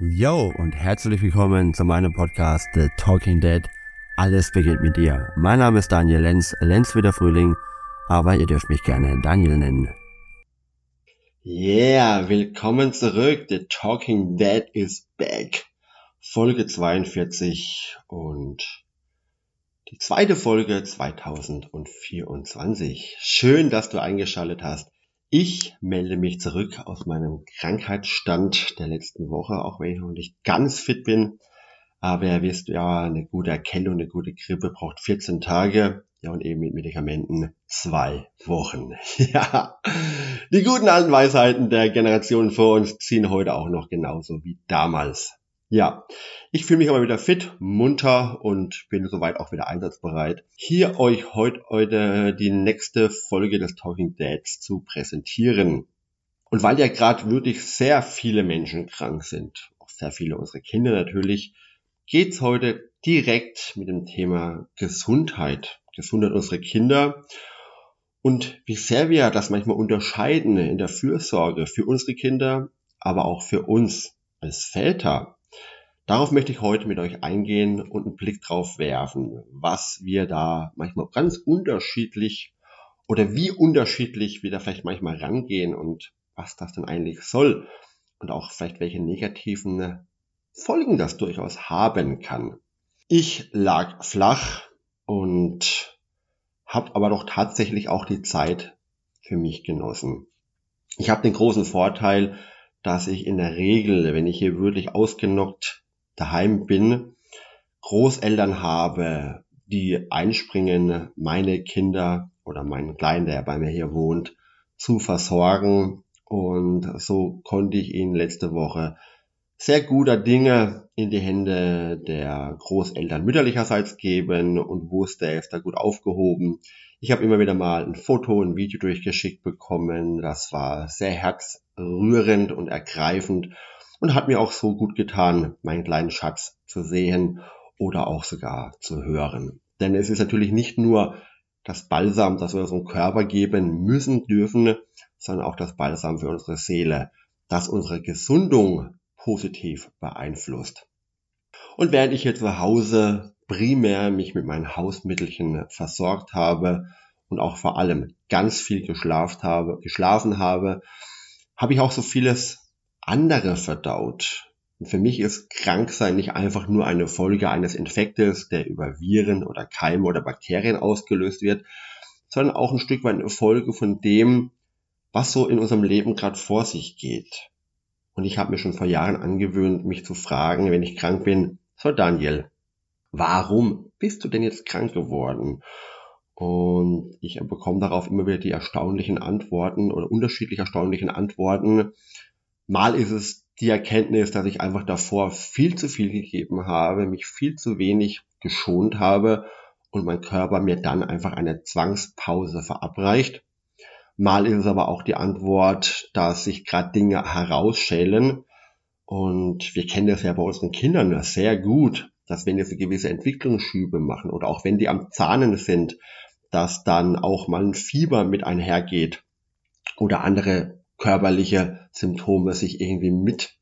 Yo und herzlich willkommen zu meinem Podcast The Talking Dead. Alles beginnt mit dir. Mein Name ist Daniel Lenz, Lenz wie der Frühling, aber ihr dürft mich gerne Daniel nennen. Yeah, willkommen zurück. The Talking Dead is back. Folge 42 und die zweite Folge 2024. Schön, dass du eingeschaltet hast. Ich melde mich zurück aus meinem Krankheitsstand der letzten Woche, auch wenn ich noch nicht ganz fit bin. Aber ihr wisst ja, eine gute Erkältung, eine gute Grippe braucht 14 Tage. Ja, und eben mit Medikamenten zwei Wochen. Ja, die guten alten Weisheiten der Generationen vor uns ziehen heute auch noch genauso wie damals. Ja, ich fühle mich aber wieder fit, munter und bin soweit auch wieder einsatzbereit, hier euch heute, heute die nächste Folge des Talking Dads zu präsentieren. Und weil ja gerade wirklich sehr viele Menschen krank sind, auch sehr viele unserer Kinder natürlich, geht's heute direkt mit dem Thema Gesundheit, Gesundheit unserer Kinder und wie sehr wir das manchmal unterscheiden in der Fürsorge für unsere Kinder, aber auch für uns als Väter. Darauf möchte ich heute mit euch eingehen und einen Blick drauf werfen, was wir da manchmal ganz unterschiedlich oder wie unterschiedlich wir da vielleicht manchmal rangehen und was das denn eigentlich soll und auch vielleicht welche negativen Folgen das durchaus haben kann. Ich lag flach und habe aber doch tatsächlich auch die Zeit für mich genossen. Ich habe den großen Vorteil, dass ich in der Regel, wenn ich hier wirklich ausgenockt daheim bin, Großeltern habe, die einspringen, meine Kinder oder meinen Kleinen, der bei mir hier wohnt, zu versorgen. Und so konnte ich ihn letzte Woche sehr guter Dinge in die Hände der Großeltern mütterlicherseits geben und wusste, er ist da gut aufgehoben. Ich habe immer wieder mal ein Foto, ein Video durchgeschickt bekommen. Das war sehr herzrührend und ergreifend und hat mir auch so gut getan, meinen kleinen Schatz zu sehen oder auch sogar zu hören. Denn es ist natürlich nicht nur das Balsam, das wir unserem Körper geben müssen, dürfen, sondern auch das Balsam für unsere Seele, das unsere Gesundung positiv beeinflusst. Und während ich hier zu Hause primär mich mit meinen Hausmittelchen versorgt habe und auch vor allem ganz viel geschlafen habe, geschlafen habe, habe ich auch so vieles andere verdaut. Und für mich ist Kranksein nicht einfach nur eine Folge eines Infektes, der über Viren oder Keime oder Bakterien ausgelöst wird, sondern auch ein Stück weit eine Folge von dem, was so in unserem Leben gerade vor sich geht. Und ich habe mir schon vor Jahren angewöhnt, mich zu fragen, wenn ich krank bin, so Daniel, warum bist du denn jetzt krank geworden? Und ich bekomme darauf immer wieder die erstaunlichen Antworten oder unterschiedlich erstaunlichen Antworten, Mal ist es die Erkenntnis, dass ich einfach davor viel zu viel gegeben habe, mich viel zu wenig geschont habe und mein Körper mir dann einfach eine Zwangspause verabreicht. Mal ist es aber auch die Antwort, dass sich gerade Dinge herausschälen. Und wir kennen das ja bei unseren Kindern sehr gut, dass wenn sie gewisse Entwicklungsschübe machen oder auch wenn die am Zahnen sind, dass dann auch mal ein Fieber mit einhergeht oder andere körperliche Symptome sich irgendwie mit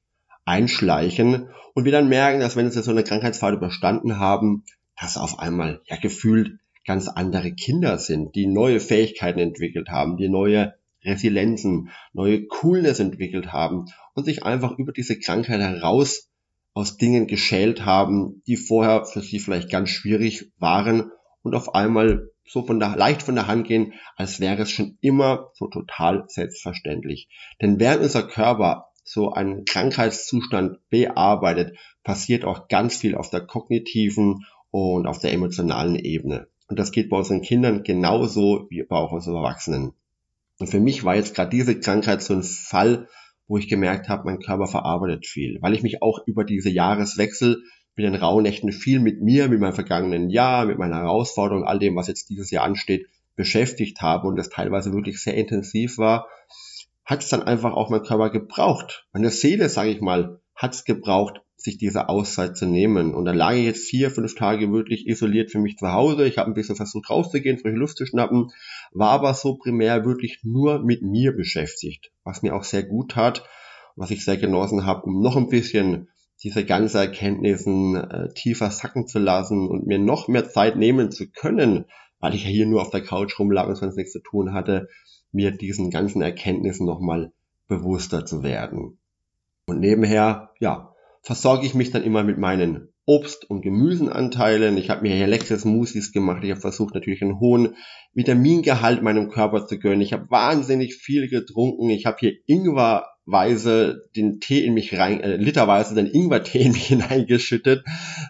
einschleichen und wir dann merken, dass wenn sie so eine Krankheitsphase überstanden haben, dass auf einmal ja gefühlt ganz andere Kinder sind, die neue Fähigkeiten entwickelt haben, die neue Resilienzen, neue Coolness entwickelt haben und sich einfach über diese Krankheit heraus aus Dingen geschält haben, die vorher für sie vielleicht ganz schwierig waren und auf einmal so von der, leicht von der Hand gehen, als wäre es schon immer so total selbstverständlich. Denn während unser Körper so einen Krankheitszustand bearbeitet, passiert auch ganz viel auf der kognitiven und auf der emotionalen Ebene. Und das geht bei unseren Kindern genauso wie bei auch unseren Erwachsenen. Und für mich war jetzt gerade diese Krankheit so ein Fall, wo ich gemerkt habe, mein Körper verarbeitet viel, weil ich mich auch über diese Jahreswechsel mit den Rauhnächten viel mit mir, mit meinem vergangenen Jahr, mit meiner Herausforderung, all dem, was jetzt dieses Jahr ansteht, beschäftigt habe und das teilweise wirklich sehr intensiv war, hat es dann einfach auch mein Körper gebraucht. Meine Seele, sage ich mal, hat es gebraucht, sich diese Auszeit zu nehmen. Und dann lag ich jetzt vier, fünf Tage wirklich isoliert für mich zu Hause. Ich habe ein bisschen versucht rauszugehen, frische Luft zu schnappen, war aber so primär wirklich nur mit mir beschäftigt, was mir auch sehr gut tat, was ich sehr genossen habe, um noch ein bisschen diese ganzen Erkenntnissen äh, tiefer sacken zu lassen und mir noch mehr Zeit nehmen zu können, weil ich ja hier nur auf der Couch rumlag und sonst nichts zu tun hatte, mir diesen ganzen Erkenntnissen nochmal bewusster zu werden. Und nebenher, ja, versorge ich mich dann immer mit meinen Obst- und Gemüsenanteilen. Ich habe mir hier leckere Smoothies gemacht. Ich habe versucht, natürlich einen hohen Vitamingehalt meinem Körper zu gönnen. Ich habe wahnsinnig viel getrunken. Ich habe hier Ingwerweise den Tee in mich rein, äh, literweise den Ingwertee in mich hineingeschüttet,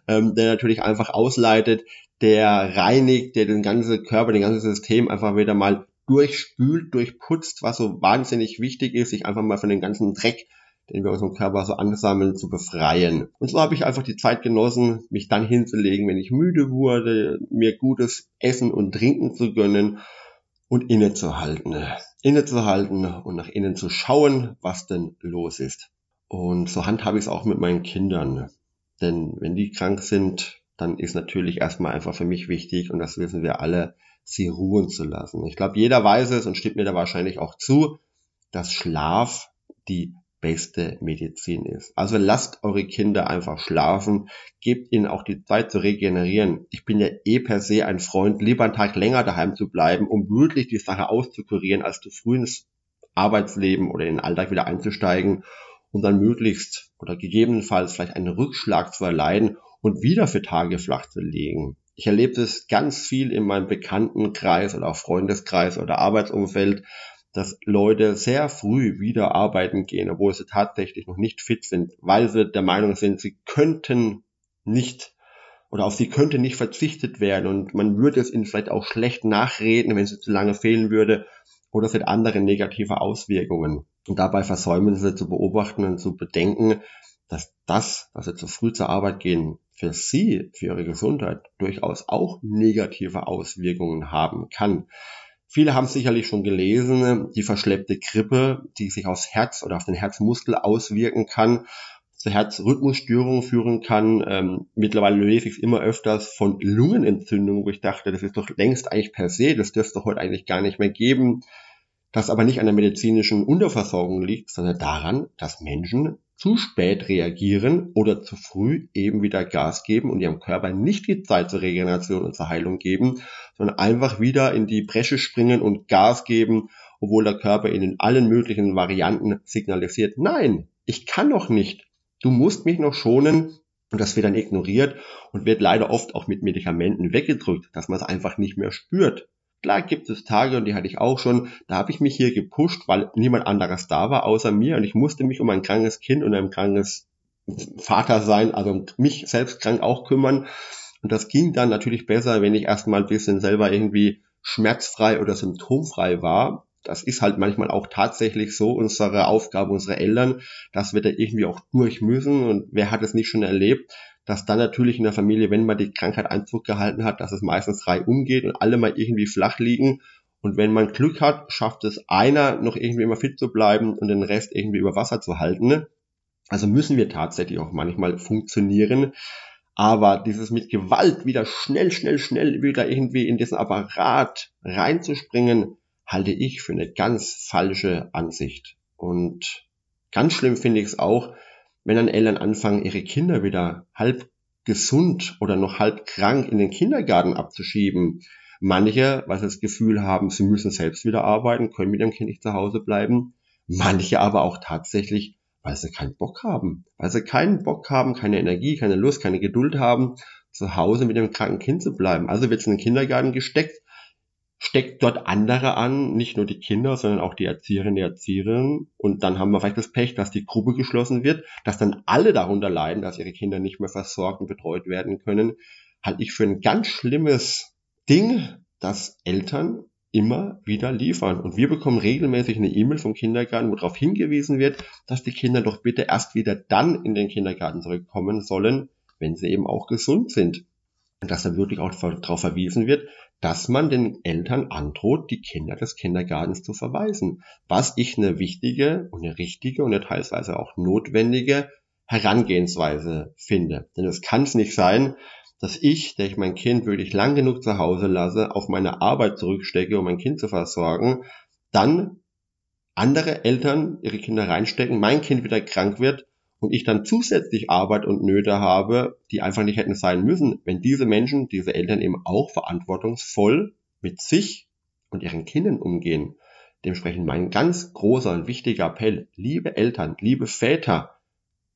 ähm, der natürlich einfach ausleitet, der reinigt, der den ganzen Körper, den ganzen System einfach wieder mal durchspült, durchputzt, was so wahnsinnig wichtig ist, sich einfach mal von den ganzen Dreck den wir unserem Körper so ansammeln, zu befreien. Und so habe ich einfach die Zeit genossen, mich dann hinzulegen, wenn ich müde wurde, mir gutes Essen und Trinken zu gönnen und innezuhalten. Innezuhalten und nach innen zu schauen, was denn los ist. Und so handhabe ich es auch mit meinen Kindern. Denn wenn die krank sind, dann ist natürlich erstmal einfach für mich wichtig, und das wissen wir alle, sie ruhen zu lassen. Ich glaube, jeder weiß es und stimmt mir da wahrscheinlich auch zu, dass Schlaf die beste Medizin ist. Also lasst eure Kinder einfach schlafen, gebt ihnen auch die Zeit zu regenerieren. Ich bin ja eh per se ein Freund, lieber einen Tag länger daheim zu bleiben, um wirklich die Sache auszukurieren, als zu früh ins Arbeitsleben oder in den Alltag wieder einzusteigen und dann möglichst oder gegebenenfalls vielleicht einen Rückschlag zu erleiden und wieder für Tage flach zu legen. Ich erlebe das ganz viel in meinem Bekanntenkreis oder auch Freundeskreis oder Arbeitsumfeld, dass Leute sehr früh wieder arbeiten gehen, obwohl sie tatsächlich noch nicht fit sind, weil sie der Meinung sind, sie könnten nicht oder auf sie könnte nicht verzichtet werden und man würde es ihnen vielleicht auch schlecht nachreden, wenn sie zu lange fehlen würde oder es hat andere negative Auswirkungen. Und dabei versäumen sie zu beobachten und zu bedenken, dass das, dass sie zu früh zur Arbeit gehen, für sie, für ihre Gesundheit durchaus auch negative Auswirkungen haben kann. Viele haben sicherlich schon gelesen, die verschleppte Grippe, die sich aufs Herz oder auf den Herzmuskel auswirken kann, zu Herzrhythmusstörungen führen kann. Ähm, mittlerweile lese ich es immer öfters von Lungenentzündungen, wo ich dachte, das ist doch längst eigentlich per se, das dürfte heute eigentlich gar nicht mehr geben. Das aber nicht an der medizinischen Unterversorgung liegt, sondern daran, dass Menschen zu spät reagieren oder zu früh eben wieder Gas geben und ihrem Körper nicht die Zeit zur Regeneration und zur Heilung geben, sondern einfach wieder in die Bresche springen und Gas geben, obwohl der Körper ihnen in allen möglichen Varianten signalisiert, nein, ich kann noch nicht. Du musst mich noch schonen. Und das wird dann ignoriert und wird leider oft auch mit Medikamenten weggedrückt, dass man es einfach nicht mehr spürt. Klar gibt es Tage, und die hatte ich auch schon, da habe ich mich hier gepusht, weil niemand anderes da war außer mir und ich musste mich um ein krankes Kind und ein krankes Vater sein, also mich selbst krank auch kümmern. Und das ging dann natürlich besser, wenn ich erstmal ein bisschen selber irgendwie schmerzfrei oder symptomfrei war. Das ist halt manchmal auch tatsächlich so unsere Aufgabe, unsere Eltern, dass wir da irgendwie auch durch müssen. Und wer hat es nicht schon erlebt, dass dann natürlich in der Familie, wenn man die Krankheit Einzug gehalten hat, dass es meistens drei umgeht und alle mal irgendwie flach liegen. Und wenn man Glück hat, schafft es einer noch irgendwie immer fit zu bleiben und den Rest irgendwie über Wasser zu halten. Also müssen wir tatsächlich auch manchmal funktionieren. Aber dieses mit Gewalt wieder schnell, schnell, schnell wieder irgendwie in diesen Apparat reinzuspringen, halte ich für eine ganz falsche Ansicht. Und ganz schlimm finde ich es auch, wenn dann Eltern anfangen, ihre Kinder wieder halb gesund oder noch halb krank in den Kindergarten abzuschieben. Manche, weil sie das Gefühl haben, sie müssen selbst wieder arbeiten, können mit ihrem Kind nicht zu Hause bleiben. Manche aber auch tatsächlich, weil sie keinen Bock haben. Weil sie keinen Bock haben, keine Energie, keine Lust, keine Geduld haben, zu Hause mit dem kranken Kind zu bleiben. Also wird es in den Kindergarten gesteckt steckt dort andere an, nicht nur die Kinder, sondern auch die Erzieherinnen, die Erzieherinnen. Und dann haben wir vielleicht das Pech, dass die Gruppe geschlossen wird, dass dann alle darunter leiden, dass ihre Kinder nicht mehr versorgt und betreut werden können, halte ich für ein ganz schlimmes Ding, dass Eltern immer wieder liefern. Und wir bekommen regelmäßig eine E-Mail vom Kindergarten, wo darauf hingewiesen wird, dass die Kinder doch bitte erst wieder dann in den Kindergarten zurückkommen sollen, wenn sie eben auch gesund sind. Dass da wirklich auch darauf verwiesen wird, dass man den Eltern androht, die Kinder des Kindergartens zu verweisen. Was ich eine wichtige und eine richtige und eine teilweise auch notwendige Herangehensweise finde. Denn es kann es nicht sein, dass ich, der ich mein Kind wirklich lang genug zu Hause lasse, auf meine Arbeit zurückstecke, um mein Kind zu versorgen, dann andere Eltern ihre Kinder reinstecken, mein Kind wieder krank wird und ich dann zusätzlich Arbeit und Nöte habe, die einfach nicht hätten sein müssen, wenn diese Menschen, diese Eltern eben auch verantwortungsvoll mit sich und ihren Kindern umgehen. Dementsprechend mein ganz großer und wichtiger Appell, liebe Eltern, liebe Väter,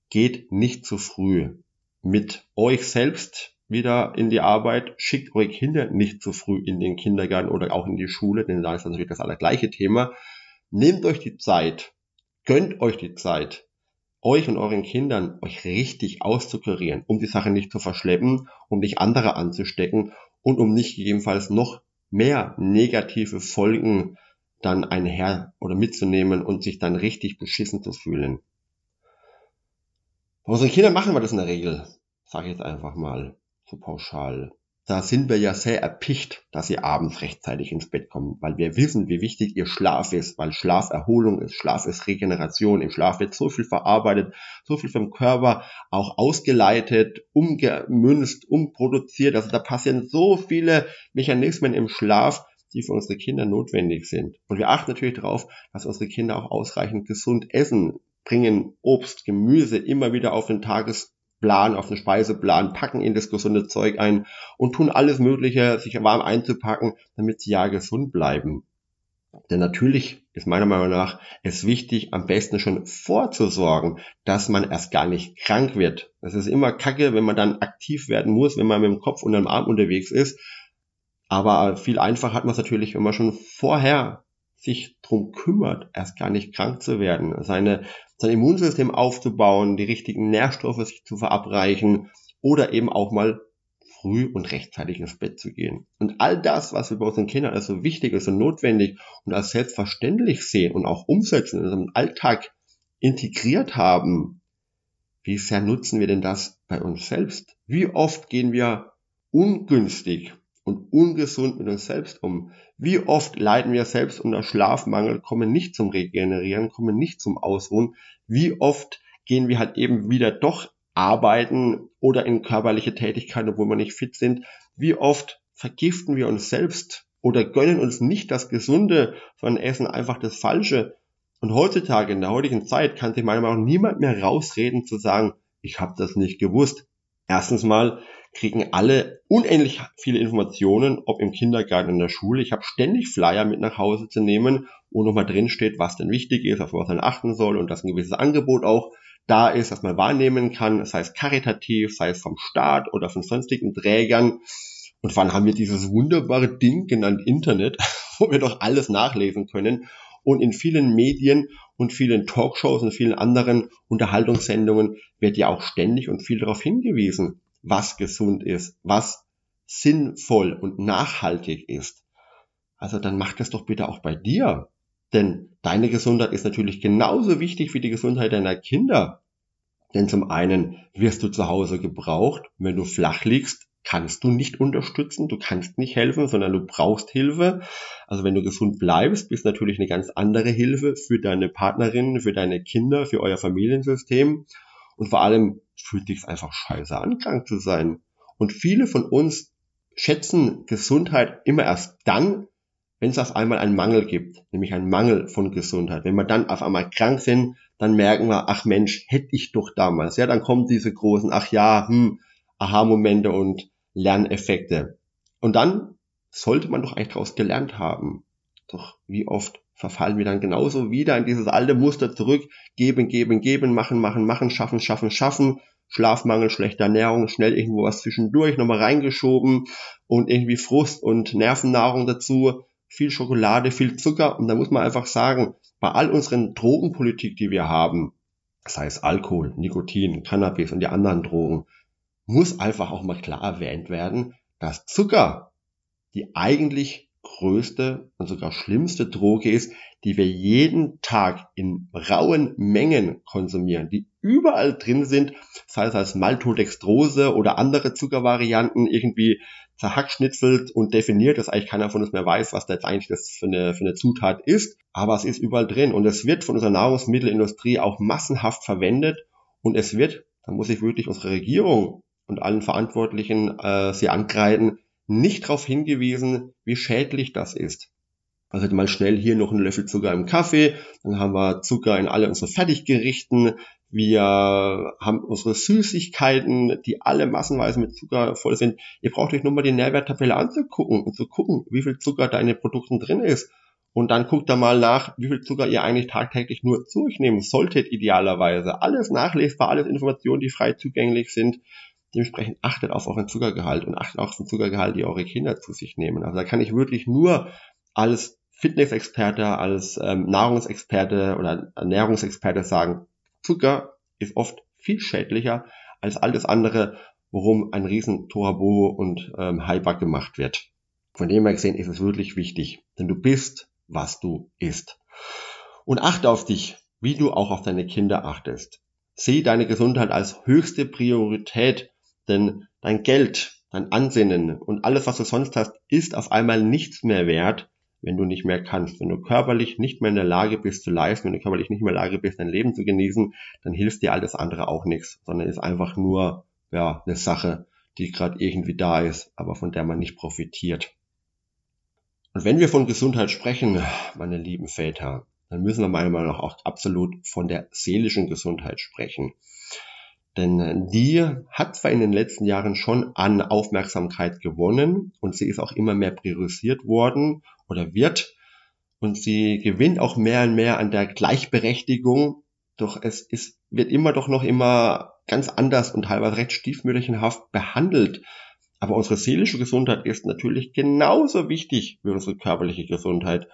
geht nicht zu früh mit euch selbst wieder in die Arbeit, schickt eure Kinder nicht zu früh in den Kindergarten oder auch in die Schule, denn da ist natürlich das allergleiche Thema. Nehmt euch die Zeit, gönnt euch die Zeit, euch und euren Kindern euch richtig auszukurieren, um die Sache nicht zu verschleppen, um nicht andere anzustecken und um nicht gegebenenfalls noch mehr negative Folgen dann einher oder mitzunehmen und sich dann richtig beschissen zu fühlen. Bei unseren Kindern machen wir das in der Regel, sage ich jetzt einfach mal so pauschal. Da sind wir ja sehr erpicht, dass sie abends rechtzeitig ins Bett kommen, weil wir wissen, wie wichtig ihr Schlaf ist, weil Schlaf Erholung ist, Schlaf ist Regeneration, im Schlaf wird so viel verarbeitet, so viel vom Körper auch ausgeleitet, umgemünzt, umproduziert, also da passieren so viele Mechanismen im Schlaf, die für unsere Kinder notwendig sind. Und wir achten natürlich darauf, dass unsere Kinder auch ausreichend gesund essen, bringen Obst, Gemüse immer wieder auf den Tages Plan, auf den Speiseplan, packen in das gesunde Zeug ein und tun alles Mögliche, sich warm einzupacken, damit sie ja gesund bleiben. Denn natürlich ist meiner Meinung nach es wichtig, am besten schon vorzusorgen, dass man erst gar nicht krank wird. Es ist immer kacke, wenn man dann aktiv werden muss, wenn man mit dem Kopf und dem Arm unterwegs ist. Aber viel einfacher hat man es natürlich, wenn man schon vorher sich drum kümmert, erst gar nicht krank zu werden, seine, sein Immunsystem aufzubauen, die richtigen Nährstoffe sich zu verabreichen oder eben auch mal früh und rechtzeitig ins Bett zu gehen. Und all das, was wir bei unseren Kindern als so wichtig ist und notwendig und als selbstverständlich sehen und auch umsetzen, in unserem Alltag integriert haben, wie sehr nutzen wir denn das bei uns selbst? Wie oft gehen wir ungünstig und ungesund mit uns selbst um. Wie oft leiden wir selbst unter Schlafmangel, kommen nicht zum Regenerieren, kommen nicht zum Ausruhen. Wie oft gehen wir halt eben wieder doch arbeiten oder in körperliche Tätigkeiten, obwohl wir nicht fit sind. Wie oft vergiften wir uns selbst oder gönnen uns nicht das Gesunde, sondern essen einfach das Falsche. Und heutzutage, in der heutigen Zeit, kann sich meiner Meinung nach niemand mehr rausreden zu sagen, ich habe das nicht gewusst. Erstens mal kriegen alle unendlich viele Informationen, ob im Kindergarten, in der Schule. Ich habe ständig Flyer mit nach Hause zu nehmen, wo nochmal drin steht, was denn wichtig ist, auf was man achten soll und dass ein gewisses Angebot auch da ist, das man wahrnehmen kann, sei es karitativ, sei es vom Staat oder von sonstigen Trägern. Und wann haben wir dieses wunderbare Ding genannt Internet, wo wir doch alles nachlesen können. Und in vielen Medien und vielen Talkshows und vielen anderen Unterhaltungssendungen wird ja auch ständig und viel darauf hingewiesen was gesund ist, was sinnvoll und nachhaltig ist. Also dann mach das doch bitte auch bei dir. Denn deine Gesundheit ist natürlich genauso wichtig wie die Gesundheit deiner Kinder. Denn zum einen wirst du zu Hause gebraucht. Wenn du flach liegst, kannst du nicht unterstützen, du kannst nicht helfen, sondern du brauchst Hilfe. Also wenn du gesund bleibst, bist natürlich eine ganz andere Hilfe für deine Partnerin, für deine Kinder, für euer Familiensystem. Und vor allem fühlt sich einfach scheiße an, krank zu sein. Und viele von uns schätzen Gesundheit immer erst dann, wenn es auf einmal einen Mangel gibt, nämlich einen Mangel von Gesundheit. Wenn wir dann auf einmal krank sind, dann merken wir, ach Mensch, hätte ich doch damals. Ja, dann kommen diese großen, ach ja, hm, Aha-Momente und Lerneffekte. Und dann sollte man doch eigentlich daraus gelernt haben. Doch wie oft verfallen wir dann genauso wieder in dieses alte Muster zurück. Geben, geben, geben, machen, machen, machen, schaffen, schaffen, schaffen. Schlafmangel, schlechte Ernährung, schnell irgendwo was zwischendurch nochmal reingeschoben und irgendwie Frust und Nervennahrung dazu, viel Schokolade, viel Zucker. Und da muss man einfach sagen, bei all unseren Drogenpolitik, die wir haben, sei es Alkohol, Nikotin, Cannabis und die anderen Drogen, muss einfach auch mal klar erwähnt werden, dass Zucker die eigentlich größte und sogar schlimmste Droge ist, die wir jeden Tag in rauen Mengen konsumieren, die überall drin sind, sei es als Maltodextrose oder andere Zuckervarianten irgendwie zerhackschnitzelt und definiert, dass eigentlich keiner von uns mehr weiß, was da jetzt eigentlich das für eine, für eine Zutat ist. Aber es ist überall drin und es wird von unserer Nahrungsmittelindustrie auch massenhaft verwendet und es wird, da muss ich wirklich unsere Regierung und allen Verantwortlichen äh, sie angreifen, nicht darauf hingewiesen, wie schädlich das ist. Also mal schnell hier noch einen Löffel Zucker im Kaffee, dann haben wir Zucker in alle unsere Fertiggerichten, Wir haben unsere Süßigkeiten, die alle massenweise mit Zucker voll sind. Ihr braucht euch nur mal die Nährwerttabelle anzugucken und zu gucken, wie viel Zucker da in den Produkten drin ist. Und dann guckt da mal nach, wie viel Zucker ihr eigentlich tagtäglich nur zu euch nehmen solltet, idealerweise. Alles nachlesbar, alles Informationen, die frei zugänglich sind. Dementsprechend achtet auf euren Zuckergehalt und achtet auch auf den Zuckergehalt, die eure Kinder zu sich nehmen. Also da kann ich wirklich nur als Fitnessexperte, als ähm, Nahrungsexperte oder Ernährungsexperte sagen, Zucker ist oft viel schädlicher als alles andere, worum ein riesen Tohuwabohu und ähm, Hyper gemacht wird. Von dem her gesehen ist es wirklich wichtig, denn du bist was du isst. Und achte auf dich, wie du auch auf deine Kinder achtest. Sieh deine Gesundheit als höchste Priorität, denn dein Geld, dein Ansinnen und alles, was du sonst hast, ist auf einmal nichts mehr wert, wenn du nicht mehr kannst. Wenn du körperlich nicht mehr in der Lage bist zu leisten, wenn du körperlich nicht mehr in der Lage bist, dein Leben zu genießen, dann hilft dir alles andere auch nichts, sondern ist einfach nur ja, eine Sache, die gerade irgendwie da ist, aber von der man nicht profitiert. Und wenn wir von Gesundheit sprechen, meine lieben Väter, dann müssen wir meiner Meinung nach auch absolut von der seelischen Gesundheit sprechen. Denn die hat zwar in den letzten Jahren schon an Aufmerksamkeit gewonnen und sie ist auch immer mehr priorisiert worden oder wird und sie gewinnt auch mehr und mehr an der Gleichberechtigung, doch es ist, wird immer doch noch immer ganz anders und teilweise recht stiefmütterchenhaft behandelt. Aber unsere seelische Gesundheit ist natürlich genauso wichtig wie unsere körperliche Gesundheit.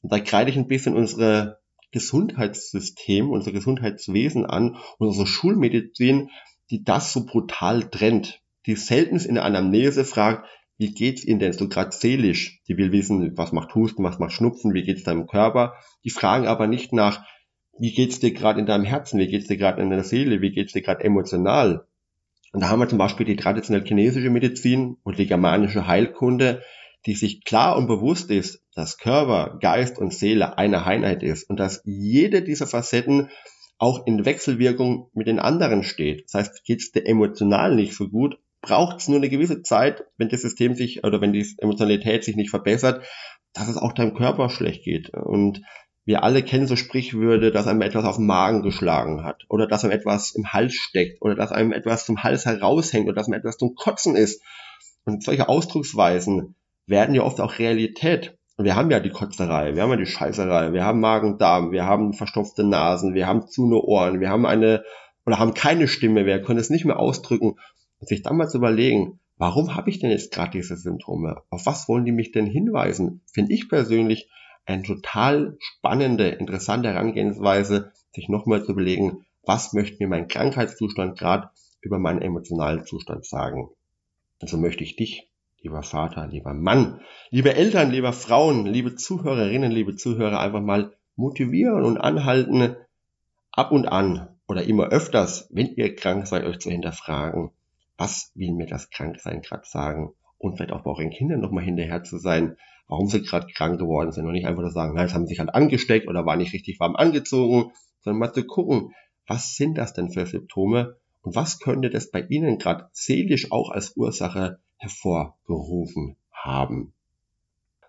Und da kreide ich ein bisschen unsere Gesundheitssystem, unser Gesundheitswesen an und unsere Schulmedizin, die das so brutal trennt. Die selten in der Anamnese fragt, wie geht's Ihnen denn so gerade seelisch? Die will wissen, was macht Husten, was macht Schnupfen, wie geht's deinem Körper? Die fragen aber nicht nach, wie geht's dir gerade in deinem Herzen, wie geht's dir gerade in deiner Seele, wie geht's dir gerade emotional? Und da haben wir zum Beispiel die traditionell chinesische Medizin und die germanische Heilkunde, die sich klar und bewusst ist, dass Körper, Geist und Seele eine Einheit ist und dass jede dieser Facetten auch in Wechselwirkung mit den anderen steht. Das heißt, geht es dir emotional nicht so gut, braucht es nur eine gewisse Zeit, wenn das System sich oder wenn die Emotionalität sich nicht verbessert, dass es auch deinem Körper schlecht geht. Und wir alle kennen so Sprichwörter, dass einem etwas auf den Magen geschlagen hat oder dass einem etwas im Hals steckt oder dass einem etwas zum Hals heraushängt oder dass einem etwas zum Kotzen ist. Und solche Ausdrucksweisen werden ja oft auch Realität. Und wir haben ja die Kotzerei, wir haben ja die Scheißerei, wir haben Magen-Darm, wir haben verstopfte Nasen, wir haben zu nur Ohren, wir haben eine oder haben keine Stimme, wir können es nicht mehr ausdrücken. Und sich dann mal zu überlegen, warum habe ich denn jetzt gerade diese Symptome? Auf was wollen die mich denn hinweisen? Finde ich persönlich eine total spannende, interessante Herangehensweise, sich nochmal zu überlegen, was möchte mir mein Krankheitszustand gerade über meinen emotionalen Zustand sagen. Also möchte ich dich, lieber Vater, lieber Mann, liebe Eltern, liebe Frauen, liebe Zuhörerinnen, liebe Zuhörer, einfach mal motivieren und anhalten, ab und an oder immer öfters, wenn ihr krank seid, euch zu hinterfragen, was will mir das Kranksein gerade sagen? Und vielleicht auch bei euren Kindern nochmal hinterher zu sein, warum sie gerade krank geworden sind und nicht einfach nur sagen, nein, es haben sich halt angesteckt oder war nicht richtig warm angezogen, sondern mal zu gucken, was sind das denn für Symptome und was könnte das bei Ihnen gerade seelisch auch als Ursache hervorgerufen haben.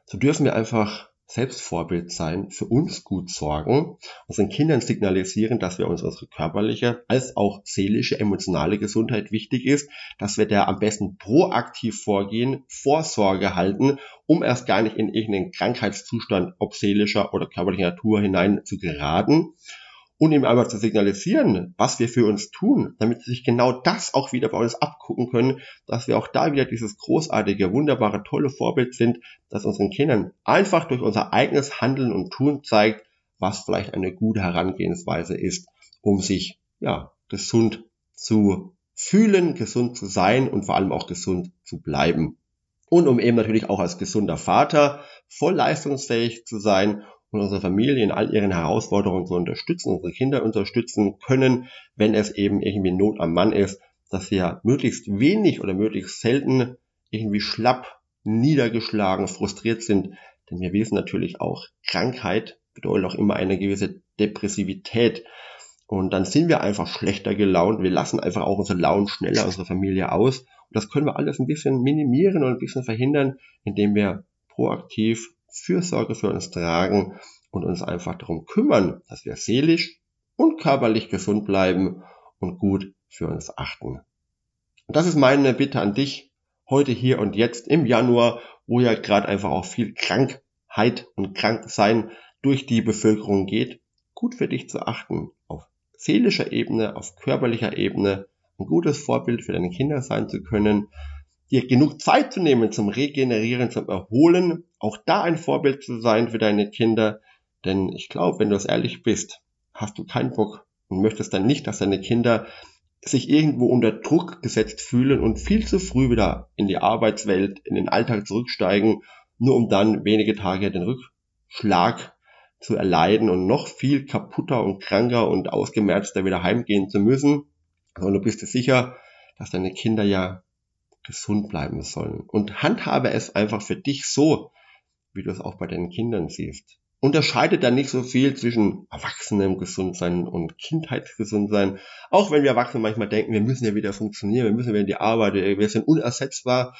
So dürfen wir einfach selbst Vorbild sein, für uns gut sorgen, unseren Kindern signalisieren, dass wir uns unsere körperliche als auch seelische, emotionale Gesundheit wichtig ist, dass wir da am besten proaktiv vorgehen, Vorsorge halten, um erst gar nicht in irgendeinen Krankheitszustand, ob seelischer oder körperlicher Natur hinein zu geraten und ihm einmal zu signalisieren, was wir für uns tun, damit sie sich genau das auch wieder bei uns abgucken können, dass wir auch da wieder dieses großartige, wunderbare, tolle Vorbild sind, das unseren Kindern einfach durch unser eigenes Handeln und Tun zeigt, was vielleicht eine gute Herangehensweise ist, um sich ja gesund zu fühlen, gesund zu sein und vor allem auch gesund zu bleiben. Und um eben natürlich auch als gesunder Vater voll leistungsfähig zu sein und unsere Familie in all ihren Herausforderungen zu unterstützen, unsere Kinder unterstützen können, wenn es eben irgendwie Not am Mann ist, dass wir möglichst wenig oder möglichst selten irgendwie schlapp, niedergeschlagen, frustriert sind. Denn wir wissen natürlich auch, Krankheit bedeutet auch immer eine gewisse Depressivität. Und dann sind wir einfach schlechter gelaunt. Wir lassen einfach auch unsere Launen schneller, unsere Familie aus. Und das können wir alles ein bisschen minimieren und ein bisschen verhindern, indem wir proaktiv Fürsorge für uns tragen und uns einfach darum kümmern, dass wir seelisch, und körperlich gesund bleiben und gut für uns achten. Und das ist meine Bitte an dich heute hier und jetzt im Januar, wo ja gerade einfach auch viel Krankheit und Kranksein durch die Bevölkerung geht, gut für dich zu achten, auf seelischer Ebene, auf körperlicher Ebene, ein gutes Vorbild für deine Kinder sein zu können, dir genug Zeit zu nehmen zum Regenerieren, zum Erholen, auch da ein Vorbild zu sein für deine Kinder, denn ich glaube, wenn du es ehrlich bist, hast du keinen Bock und möchtest dann nicht, dass deine Kinder sich irgendwo unter Druck gesetzt fühlen und viel zu früh wieder in die Arbeitswelt, in den Alltag zurücksteigen, nur um dann wenige Tage den Rückschlag zu erleiden und noch viel kaputter und kranker und ausgemerzter wieder heimgehen zu müssen. Sondern du bist dir sicher, dass deine Kinder ja gesund bleiben sollen. Und handhabe es einfach für dich so, wie du es auch bei deinen Kindern siehst unterscheidet da nicht so viel zwischen erwachsenem Gesundsein und Kindheitsgesundsein. Auch wenn wir Erwachsene manchmal denken, wir müssen ja wieder funktionieren, wir müssen wieder in die Arbeit, wir sind unersetzbar,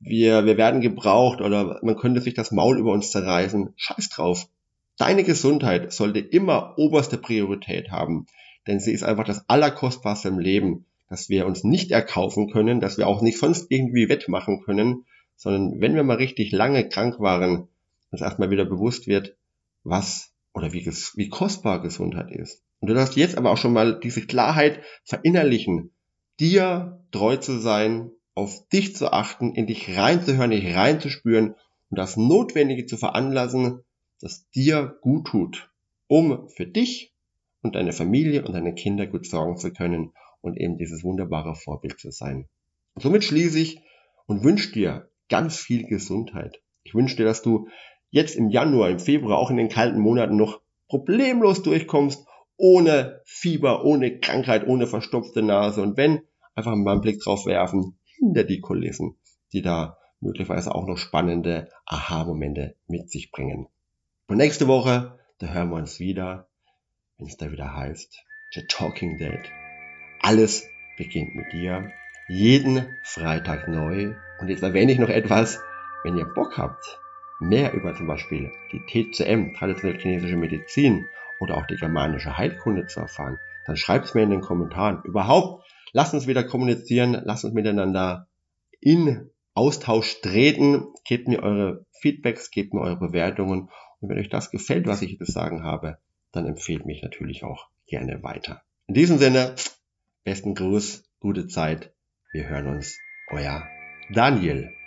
wir, wir werden gebraucht oder man könnte sich das Maul über uns zerreißen. Scheiß drauf. Deine Gesundheit sollte immer oberste Priorität haben, denn sie ist einfach das Allerkostbarste im Leben, dass wir uns nicht erkaufen können, dass wir auch nicht sonst irgendwie wettmachen können, sondern wenn wir mal richtig lange krank waren, uns erstmal wieder bewusst wird, was oder wie, wie kostbar Gesundheit ist. Und du darfst jetzt aber auch schon mal diese Klarheit verinnerlichen, dir treu zu sein, auf dich zu achten, in dich reinzuhören, dich reinzuspüren und das Notwendige zu veranlassen, das dir gut tut, um für dich und deine Familie und deine Kinder gut sorgen zu können und eben dieses wunderbare Vorbild zu sein. Und somit schließe ich und wünsche dir ganz viel Gesundheit. Ich wünsche dir, dass du jetzt im Januar, im Februar, auch in den kalten Monaten noch problemlos durchkommst, ohne Fieber, ohne Krankheit, ohne verstopfte Nase. Und wenn, einfach mal einen Blick drauf werfen, hinter die Kulissen, die da möglicherweise auch noch spannende Aha-Momente mit sich bringen. Und nächste Woche, da hören wir uns wieder, wenn es da wieder heißt, The Talking Dead. Alles beginnt mit dir. Jeden Freitag neu. Und jetzt erwähne ich noch etwas, wenn ihr Bock habt, mehr über zum Beispiel die TCM, traditionelle chinesische Medizin oder auch die germanische Heilkunde zu erfahren, dann schreibt es mir in den Kommentaren. Überhaupt, lasst uns wieder kommunizieren, lasst uns miteinander in Austausch treten, gebt mir eure Feedbacks, gebt mir eure Bewertungen und wenn euch das gefällt, was ich zu sagen habe, dann empfehlt mich natürlich auch gerne weiter. In diesem Sinne, besten Gruß, gute Zeit, wir hören uns, euer Daniel.